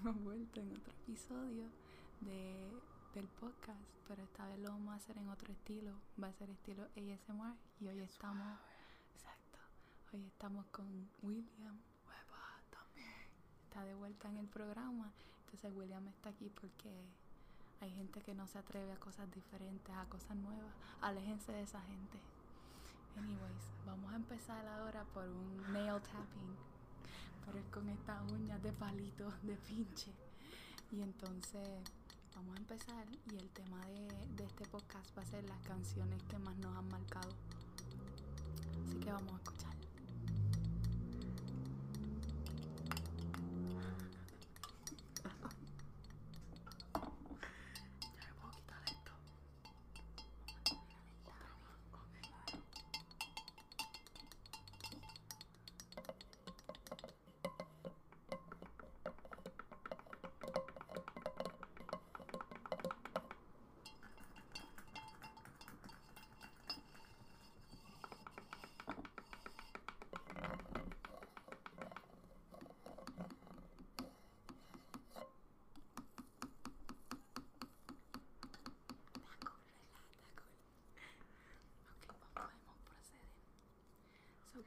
hemos vuelto en otro episodio de, del podcast, pero esta vez lo vamos a hacer en otro estilo. Va a ser estilo ASMR y hoy estamos, exacto, hoy estamos con William. También. Está de vuelta en el programa. Entonces William está aquí porque hay gente que no se atreve a cosas diferentes, a cosas nuevas. Aléjense de esa gente. Anyways, vamos a empezar ahora por un nail tapping. Es con estas uñas de palito, de pinche. Y entonces vamos a empezar y el tema de, de este podcast va a ser las canciones que más nos han marcado. Así que vamos a escuchar.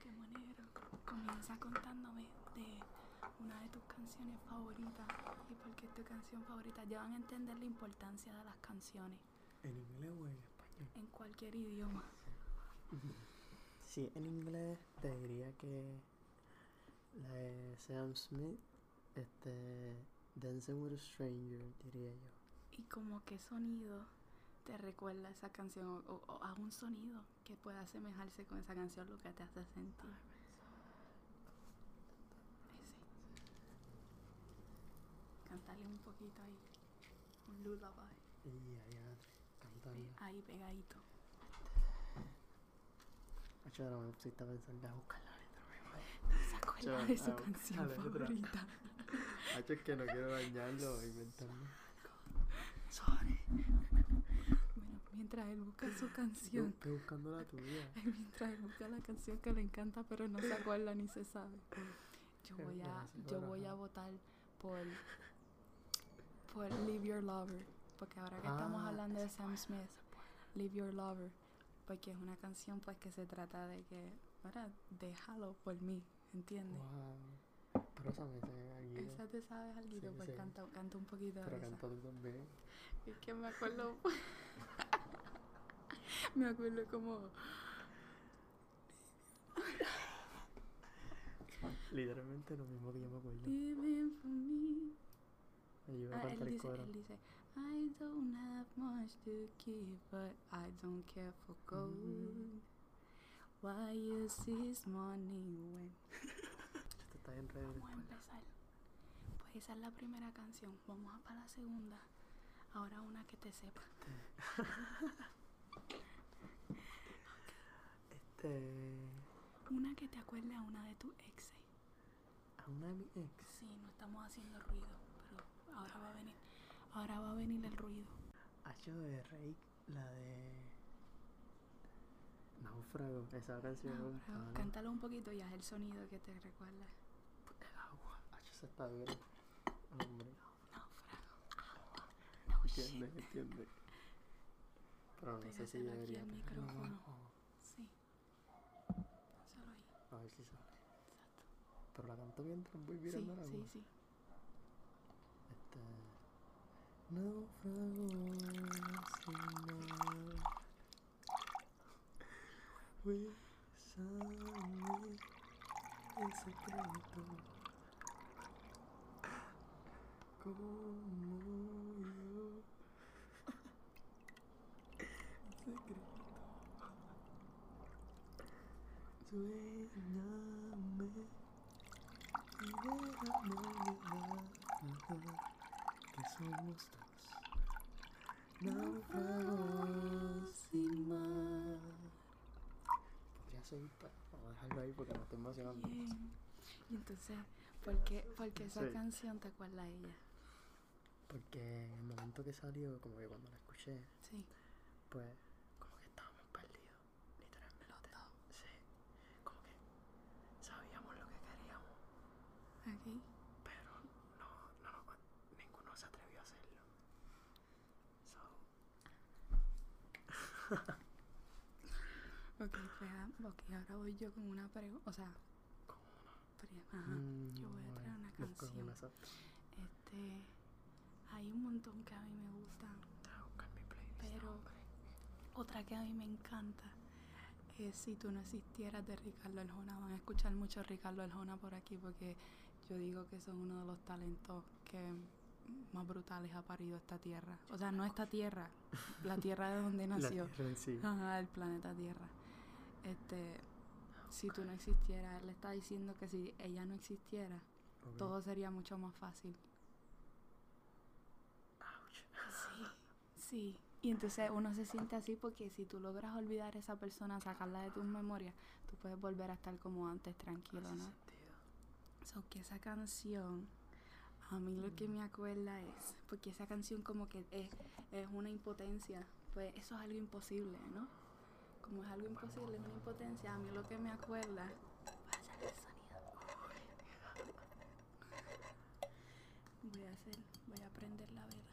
Qué manera. Comienza contándome de una de tus canciones favoritas y por qué es tu canción favorita. Ya van a entender la importancia de las canciones ¿En inglés o en español? en cualquier idioma. Sí, en inglés te diría que la de Sam Smith, este, Dancing with a Stranger, diría yo. Y como qué sonido te recuerda esa canción o, o- o a un sonido que pueda asemejarse con esa canción, lo que te hace sentir. Ese. Cántale un poquito ahí. Un lullaby. Y allá cantando. Ahí pegadito. Hacho, ahora me pusiste a pensar, ya buscar la letra, ¿No se acuerda de su canción favorita? Hacho, es que no quiero dañarlo o inventarme. Sorry. Mientras él busca su canción, estoy buscando la tuya. mientras él busca la canción que le encanta, pero no se acuerda ni se sabe. Yo voy a, yo voy a votar por, por Leave Your Lover, porque ahora que estamos Ah, hablando de Sam Smith. Leave Your Lover, porque es una canción pues que se trata de que, ¿verdad? Déjalo por mí, ¿entiendes? Wow. Pero esa te sabes algo, Sí, pues sí. canta, canta un poquito Pero de esa. también. Es que me acuerdo. me acuerdo como. Literalmente lo mismo que yo me acuerdo. Living for me. Me iba a Ah, él el dice, coro. él dice, I don't have much to give, but I don't care for gold. Mm. Why use this money when. Esto está bien ready Vamos a empezar. Pues esa es la primera canción. Vamos a para la segunda. Ahora una que te sepa. Este. Una que te acuerde a una de tus exes. A una de mis ex. Sí, no estamos haciendo ruido, pero ahora va a venir. Ahora va a venir el ruido. Hacho de Rake, la de. Náufrago, esa canción. No, pero pana. cántalo un poquito y haz el sonido que te recuerda. El agua. Hacho, esa está dura. Hombre. Náufrago. No shit. Entiende, entiende. Pero no sé si aquí debería. ponerlo micrófono. abajo. Sí. A ver si sale. Exacto. Pero la canto mientras voy Sí, mirando el agua. sí, sí. Este. Náufrago sin mar. Bésame en secreto. Como yo. En secreto. Suéñame y déjame olvidar que somos dos náufragos sin mar. Podría seguir, pero vamos a dejarlo ahí porque me estoy emocionando. Y entonces, ¿por qué, por qué esa Sí. canción te acuerda a ella? Porque en el momento que salió, como que cuando la escuché, Sí. pues Okay. Pero no, no, no, ninguno se atrevió a hacerlo. So. ok, pues, ah, okay, ahora voy yo con una pregunta. O sea, con una. Pre Ajá. Mm, yo voy a mm, traer una canción. Una este, hay un montón que a mí me gustan. Pero otra que a mí me encanta es Si tú no existieras de Ricardo Arjona. Van a escuchar mucho a Ricardo Arjona por aquí porque yo digo que son uno de los talentos que más brutales ha parido esta tierra. O sea, no esta tierra, la tierra de donde La nació. tierra en sí. Ajá, el planeta Tierra. Este, si tú no existieras, él está diciendo que si ella no existiera, todo sería mucho más fácil. Ouch. Sí, sí. Y entonces uno se siente así porque si tú logras olvidar a esa persona, sacarla de tus memorias, tú puedes volver a estar como antes, tranquilo, ¿no? So que esa canción, a mí lo que me acuerda es, porque esa canción como que es, es una impotencia, pues eso es algo imposible, ¿no? Como es algo imposible, es una impotencia, a mí lo que me acuerda... Voy a hacer el sonido. Voy a hacer, voy a prender la vela.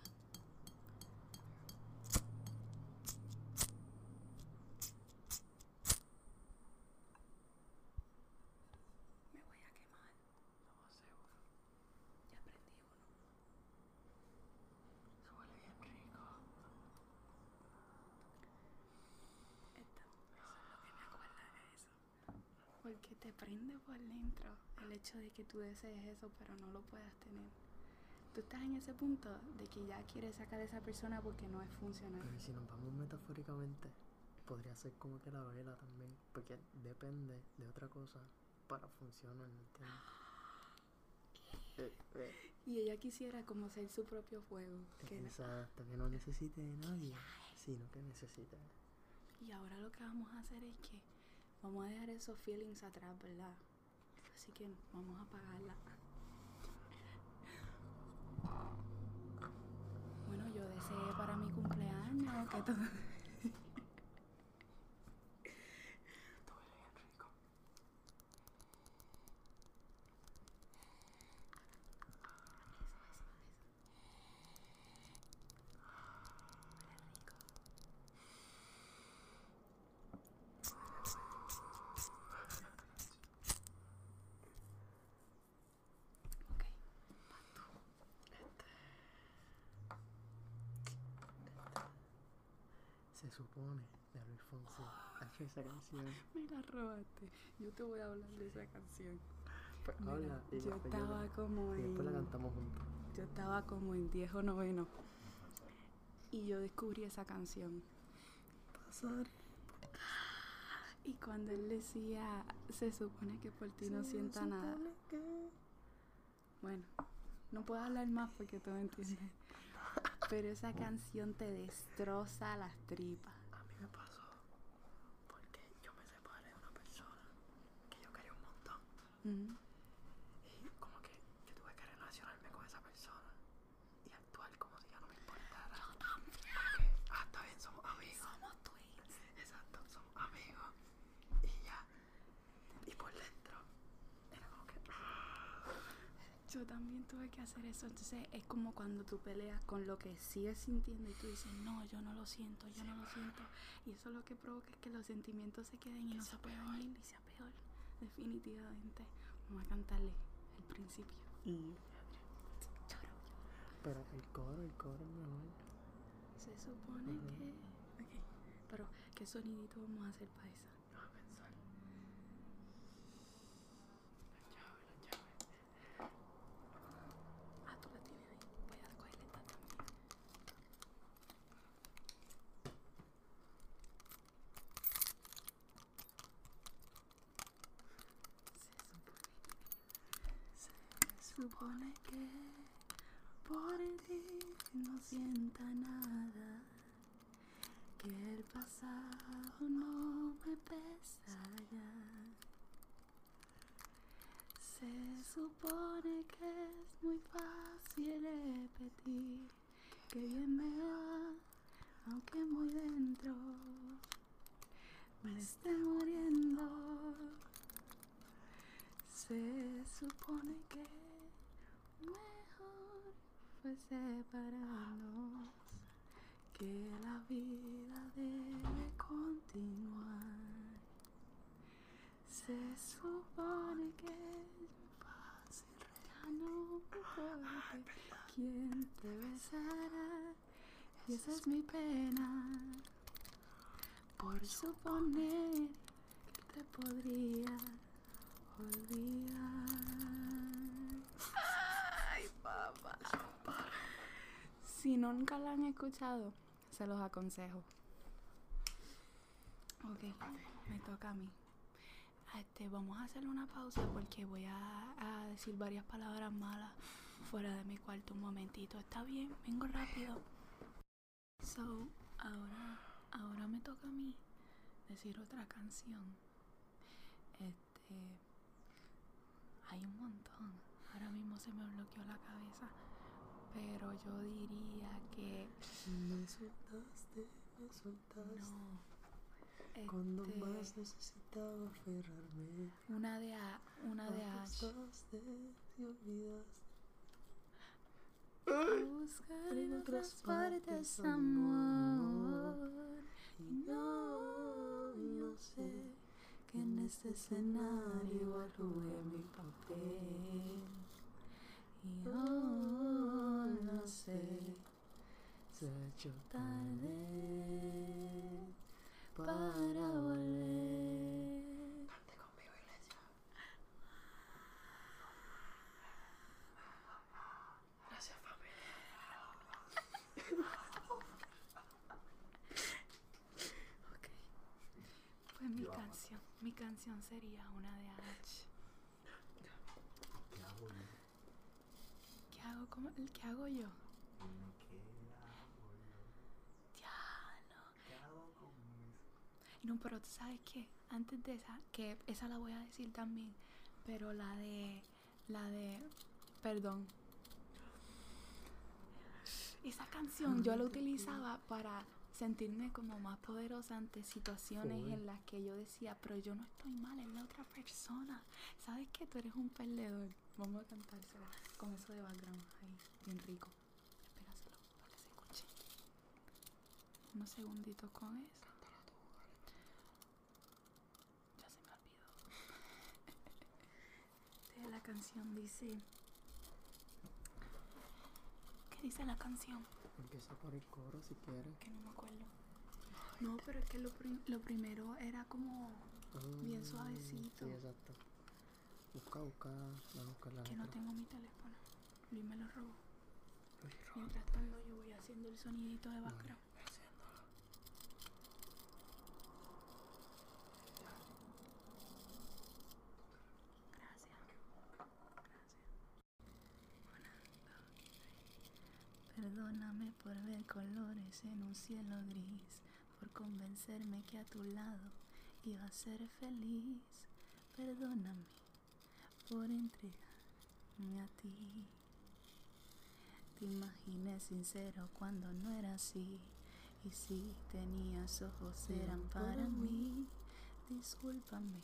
Me voy a quemar. No, seguro. Ya prendí uno. Eso huele bien rico. Esta, eso es lo que me acuerda de eso. Porque te prende por dentro el hecho de que tú desees eso, pero no lo puedas tener. Tú estás en ese punto de que ya quieres sacar a esa persona porque no es funcional. Pero si nos vamos metafóricamente, podría ser como que la vela también, porque depende de otra cosa para funcionar, ¿me entiendes? Eh, eh, Y ella quisiera como ser su propio fuego. que- Exacto, que no necesite de nadie, sino que necesite. y ahora lo que vamos a hacer es que vamos a dejar esos feelings atrás, ¿verdad? Así que vamos a apagarla. Bueno, yo deseé para mi cumpleaños que todo... Esto huele bien rico. Ok. Se supone de Luis Fonsi. Hace esa canción. Me la robaste. Yo te voy a hablar de esa canción. Pues Mira, habla y yo después estaba como y después la en... cantamos juntos. Yo estaba como en 10 o noveno. Y yo descubrí esa canción. Pasar. Y cuando él decía, se supone que por ti no sienta nada. Bueno, no puedo hablar más porque tú me entiendes. Pero esa canción te destroza las tripas. A mí me pasó porque yo me separé de una persona que yo quería un Y como que yo tuve que relacionarme con esa persona y actuar como si ya no me importara. Porque, ah, está bien, somos amigos. Somos twins. Exacto, somos amigos. Y ya. Y por dentro era como que. ah, Yo también tuve que hacer eso. Entonces es como cuando tú peleas con lo que sigues sintiendo y tú dices, no, yo no lo siento, yo no lo siento. Y eso lo que provoca es que los sentimientos se queden y no se puedan ir y sea peor. Definitivamente. Vamos a cantarle el principio. Y. Choro. Pero el coro, el coro es mejor. Se supone que. Ok. Pero, ¿qué sonidito vamos a hacer para esa? Déjame pensar. La llave, la llave. Ah, tú la tienes ahí. Voy a cogerle esta también. Se supone que por ti no sienta nada, que el pasado no me pesa ya. Se supone que es muy fácil repetir que bien me va, aunque muy dentro me esté muriendo. Se supone que fue que la vida debe continuar. Se supone que ya no importa quién te besará. Esa es mi pena por suponer que te podría olvidar. Ay, papá. Si nunca la han escuchado, se los aconsejo. Ok, me toca a mí. Este, vamos a hacer una pausa porque voy a, decir varias palabras malas fuera de mi cuarto un momentito. ¿Está bien? Vengo rápido. So, ahora, ahora me toca a mí decir otra canción. Este, hay un montón. Ahora mismo se me bloqueó la cabeza. Pero yo diría que Me soltaste, me soltaste. no. Cuando Este, más necesitaba aferrarme. una de A, una de Ash. Y olvidaste. A buscar en otras partes amor. Y No, yo sé que en este escenario arrugué mi papel. Y hoy no sé, se ha hecho tarde tarde para volver. Cante conmigo, iglesia. Gracias, familia. Ok. Pues mi canción, mi canción sería una de H. ¿Qué hago yo? ¿Qué hago, cómo- ¿Qué hago yo? Dime, ¿Qué hago yo? Diablo. No, pero tú sabes qué, antes de esa, que esa la voy a decir también, pero la de, la de, perdón. Esa canción yo la utilizaba para sentirme como más poderosa ante situaciones en las que yo decía, pero yo no estoy mal, es la otra persona. ¿Sabes qué? Tú eres un perdedor. Vamos a cantársela con eso de background ahí, bien rico. Espéraselo para que se escuche. Unos segunditos con eso. Ya se me olvidó. De la canción dice. ¿Qué dice la canción? Empieza por el coro si quieres. Que no me acuerdo. No, pero es que lo, prim- lo primero era como Bien Ah, suavecito. Sí, exacto. Busca, busca, vamos a buscar la que no tengo mi teléfono. Luis me lo robó. Mientras tanto yo voy haciendo el sonidito de background. Gracias. Gracias. Perdóname por ver colores en un cielo gris, por convencerme que a tu lado iba a ser feliz. Perdóname por entregarme a ti. Te imaginé sincero cuando no era así. Y si tenías ojos eran para mí. Discúlpame,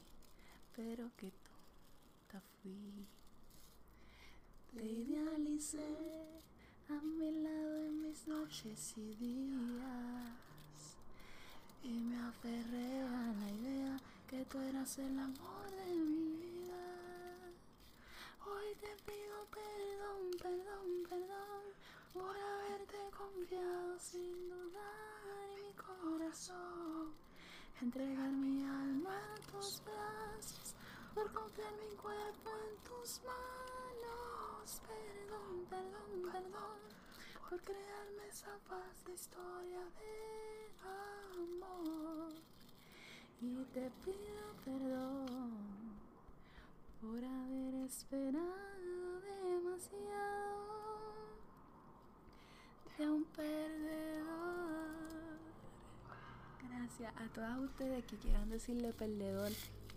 pero que tonta fui. Te idealicé a mi lado en mis noches y días. Y me aferré a la idea que tú eras el amor de mi vida. Hoy te pido perdón, perdón, perdón por haberte confiado sin dudar en mi corazón. Entregar mi alma a tus brazos, por confiar mi cuerpo en tus manos. Perdón, perdón, perdón, por crearme esa falsa historia de amor. Y te pido perdón por haber esperado demasiado de un perdedor. Gracias a todas ustedes que quieran decirle perdedor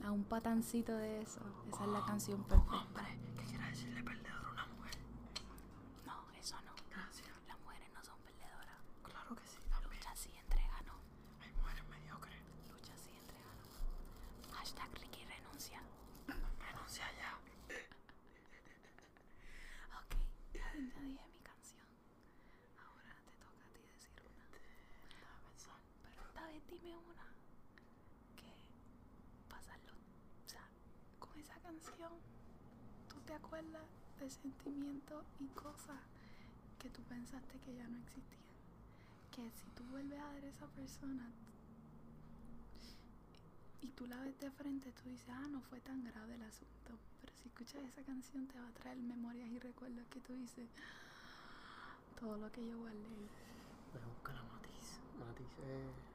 a un patancito de eso. Esa es la canción perfecta. Hombre, ¿qué quiere decirle perdedor a una mujer? No, eso no. Gracias. Las mujeres no son perdedoras. Claro que sí, también. Lucha sí, entrega no. Hay mujeres mediocres. Lucha sí, entrega no. Hashtag Ricky renuncia. Renuncia ya. Ok, ya, ya dije mi canción. Ahora te toca a ti decir una. Déjame una que pasarlo, o sea, canción, tú te acuerdas de sentimientos y cosas que tú pensaste que ya no existían. Que si tú vuelves a ver a esa persona y tú la ves de frente, tú dices, ah, no fue tan grave el asunto. Pero si escuchas esa canción te va a traer memorias y recuerdos que tú dices, todo lo que yo guardé. Voy a buscar a Matiz. Matiz es. Matiz.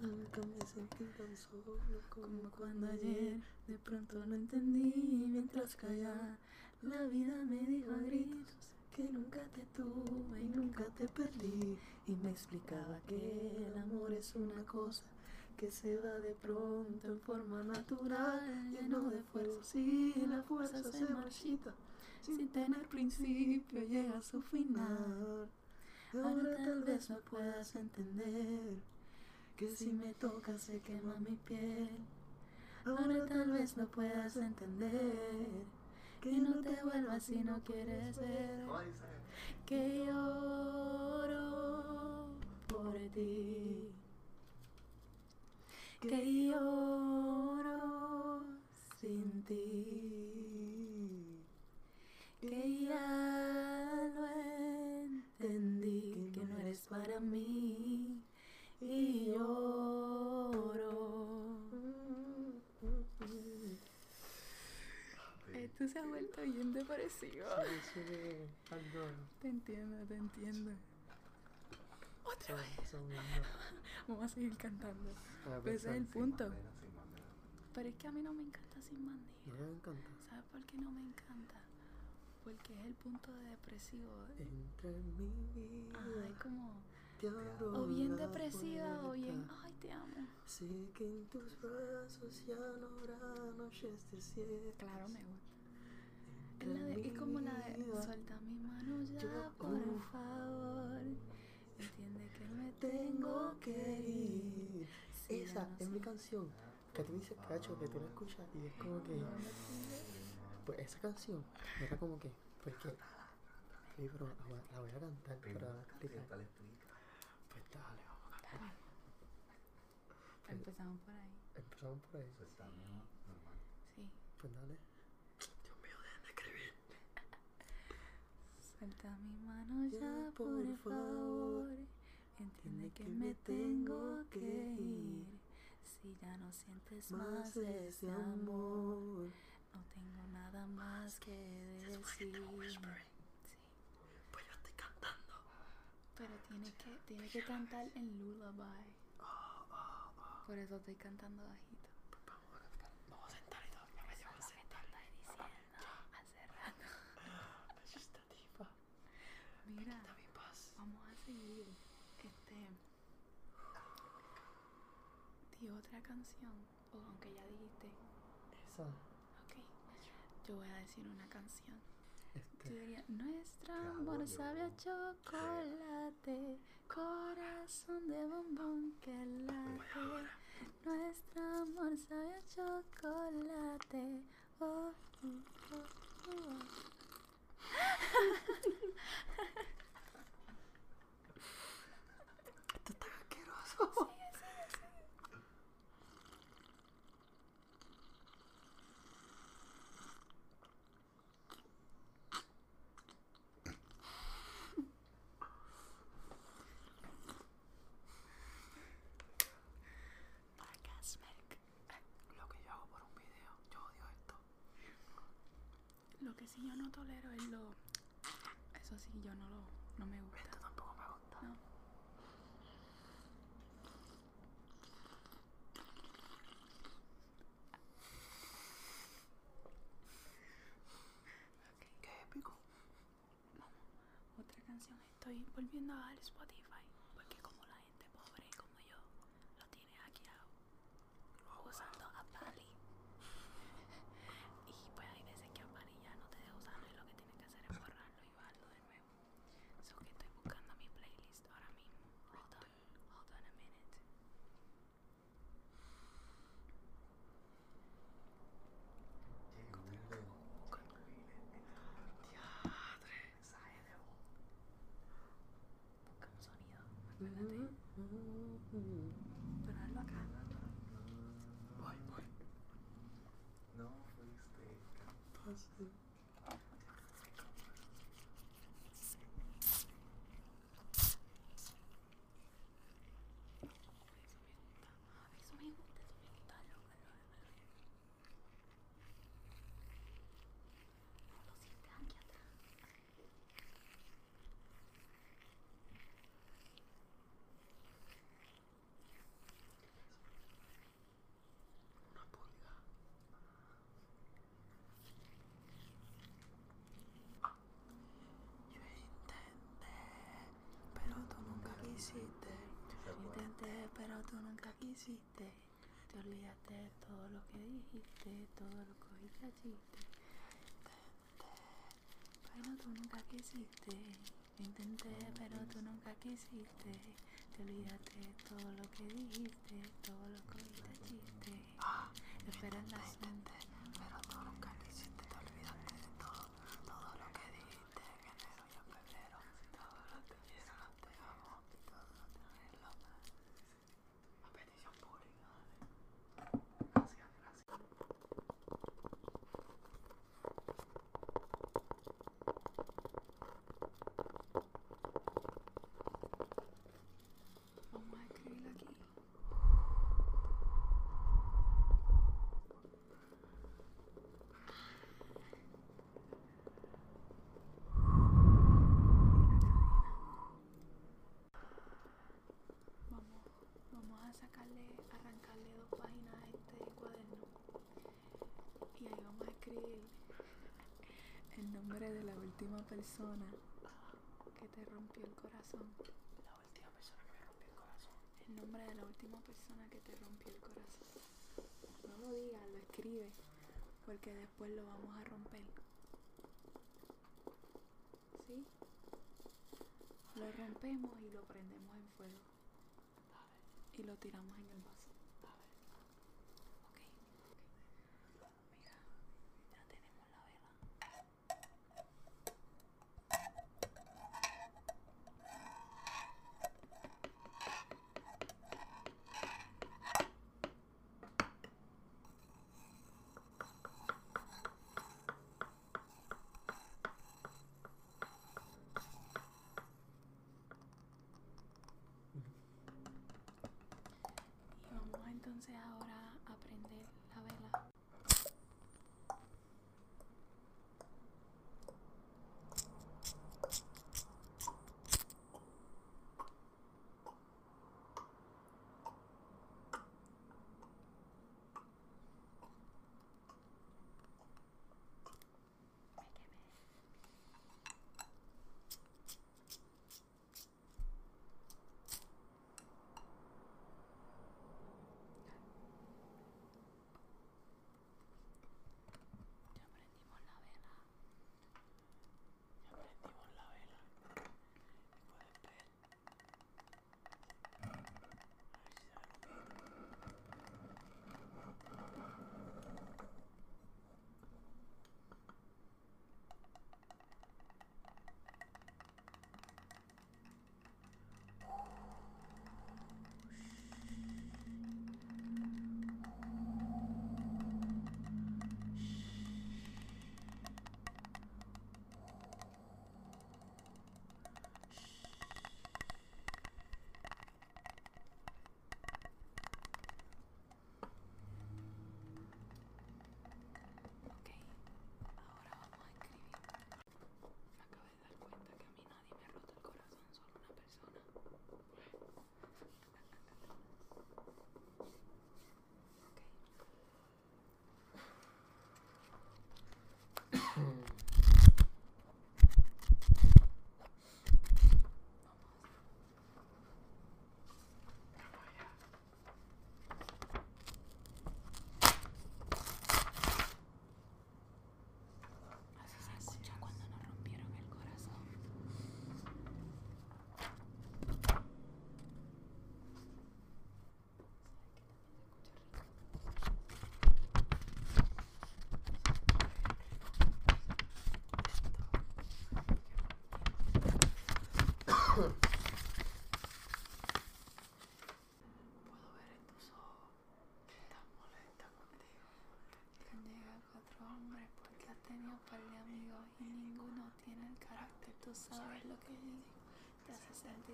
Nunca me sentí tan solo Como cuando ayer de pronto lo entendí mientras callaba. La vida me dijo a gritos que nunca te tuve y nunca te perdí. Y me explicaba que el amor es una cosa que se da de pronto en forma natural, lleno de fuerzas y la fuerza se marchita. Sin tener principio llega a su final. Ahora tal vez me puedas entender que si me tocas se quema mi piel. Ahora tal vez me puedas entender que no te vuelvas si no quieres ver que lloro por ti. Que lloro sin ti. Que ya lo entendí, que no eres para mí. Y lloro. Esto se ha vuelto bien depresivo. Sí, sí. Te entiendo, te entiendo. Otra vez. Vamos a seguir cantando. Pues ese es el punto. Bandera, bandera. Pero es que a mí no me encanta sin encanta. ¿Sabes por qué no me encanta? Porque es el punto de depresivo. Entre mi vida. Ay, como. O bien depresiva o bien. Ay, te amo. Sé que en tus brazos ya no habrá noches desiertas. Claro, me gusta. Es, la de, es como la de. Suelta mi mano ya, Yo- por uh. favor. Entiende que me Tengo que ir. Si Esa no es mi canción. Que tú dices, cacho, que tú la escuchas y es como que. Pues esa canción era como que. Sí, pero la voy a- la voy a cantar para explicar. después la explica. Pues dale, vamos a cantar. Empezamos por ahí. Empezamos por ahí. Eso está bien normal. Sí. Pues dale. Dios mío, dejen de escribir. Suelta mi mano ya, Ya, por por favor. Entiende que me tengo que ir. Si ya no sientes más Más ese ese amor, amor. no tengo nada más que decir. Sí. Pues yo estoy cantando. Pero tiene que, tiene que cantar en lullaby. Por eso estoy cantando bajito. Pues vamos a cantar. Vamos a sentar y todo. Ya me llevo a Eso es sentar. estoy diciendo hace rato. Esta tipa. Mira, Quita mi paz. vamos a seguir. Este. Di otra canción. O aunque ya dijiste. Esa. Ok. Yo voy a decir una canción. Nuestro amor sabe a chocolate, corazón de bombón que late. Nuestro amor sabe a chocolate. Oh, oh, oh, oh. Esto está asqueroso. Sigue, sigue, sigue. sí yo no tolero es lo. Eso sí, yo no lo. No me gusta. Esto tampoco me gusta. No. Qué épico. Otra canción. Estoy volviendo a dar Spotify. Porque como la gente pobre como yo lo tiene hackeado. Usando a Bali. y pues hay veces que a Bali ya no te deja usarlo y lo que tienes que hacer es borrarlo y bajarlo de nuevo. So que estoy buscando mi playlist ahora mismo. Hold on. Hold on a minute. Busca un sonido. Acuérdate. Pero hazlo acá. Voy, voy. No, fuiste. Eso me gusta, eso me gusta. Hazlo, hazlo, hazlo. Lo sientes aquí atrás. Una pulga. Yo intenté, pero tú nunca quisiste. Yo intenté, pero tú quisiste. Te olvidaste de todo lo que dijiste, todo lo que cogiste a chiste. Pero tú nunca quisiste. Intenté, pero tú nunca quisiste. Te olvidaste de todo lo que dijiste, todo lo que cogiste a chiste. Ah, Espera en la mente. pero tú nunca quisiste. Te olvidaste de todo, todo lo que dijiste en enero y en febrero. Todo lo que quiero, te amo. Todo lo que lo A petición pública. Gracias, gracias. Vamos a escribir aquí. Vamos, vamos a sacarle, arrancarle dos páginas a este cuaderno. Y ahí vamos a escribir el nombre de la última persona que te rompió el corazón. La última persona que me rompió el corazón. El nombre de la última persona que te rompió el corazón. No lo digas, lo escribe, porque después lo vamos a romper. ¿Sí? Lo rompemos y lo prendemos en fuego. Y lo tiramos en el vaso.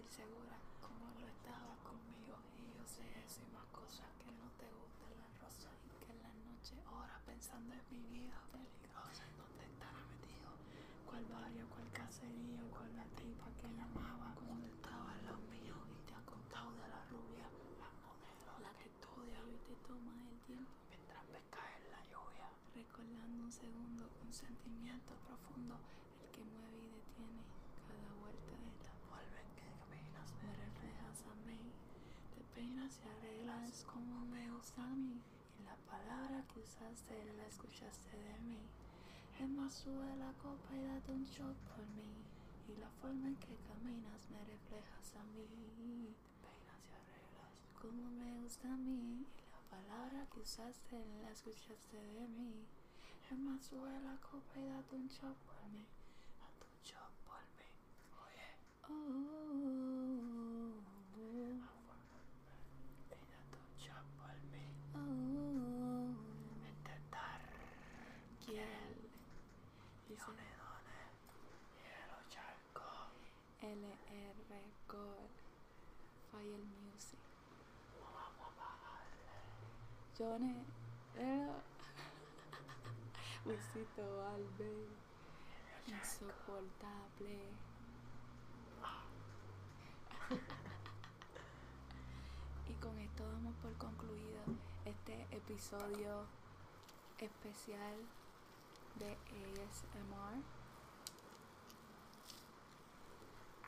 Sentir segura como lo estaba conmigo. Y yo sé eso y más cosas que no te gustan las rosas. Y que en la noche horas pensando en mi vida peligrosa. ¿En dónde estará metido? ¿Cuál barrio, cuál caserío? ¿Cuál la tipa que llamaba cuando estaba en los míos? Y te ha contado de la rubia, la modelo, la que estudia y te toma el tiempo mientras ves caer la lluvia. Recordando un segundo, un sentimiento profundo, el que mueve y detiene cada vuelta de la vuelve me reflejas a mí. Te peinas y arreglas como me gusta a mí. Y la palabra que usaste la escuchaste de mí. Es más, sube la copa y date un shot por mí. Y la forma en que caminas me reflejas a mí. Te peinas y arreglas como me gusta a mí. Y la palabra que usaste la escuchaste de mí. Es más, sube la copa y date un shot por mí. Date un shot por mí. Oye. Oh. Y date un shot por mí. Oh. Intentar. ¿Quién? Dice. Hielo charco. LR Gold. Fire Music. Johnny. Luisito Albe. Insoportable. y con esto damos por concluido este episodio especial de ASMR.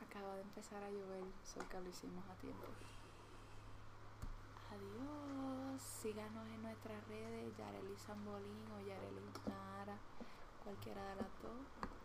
Acaba de empezar a llover, so que lo hicimos a tiempo. Adiós. Síganos en nuestras redes, Yareli Zambolín o Yareli Nara, cualquiera de las dos.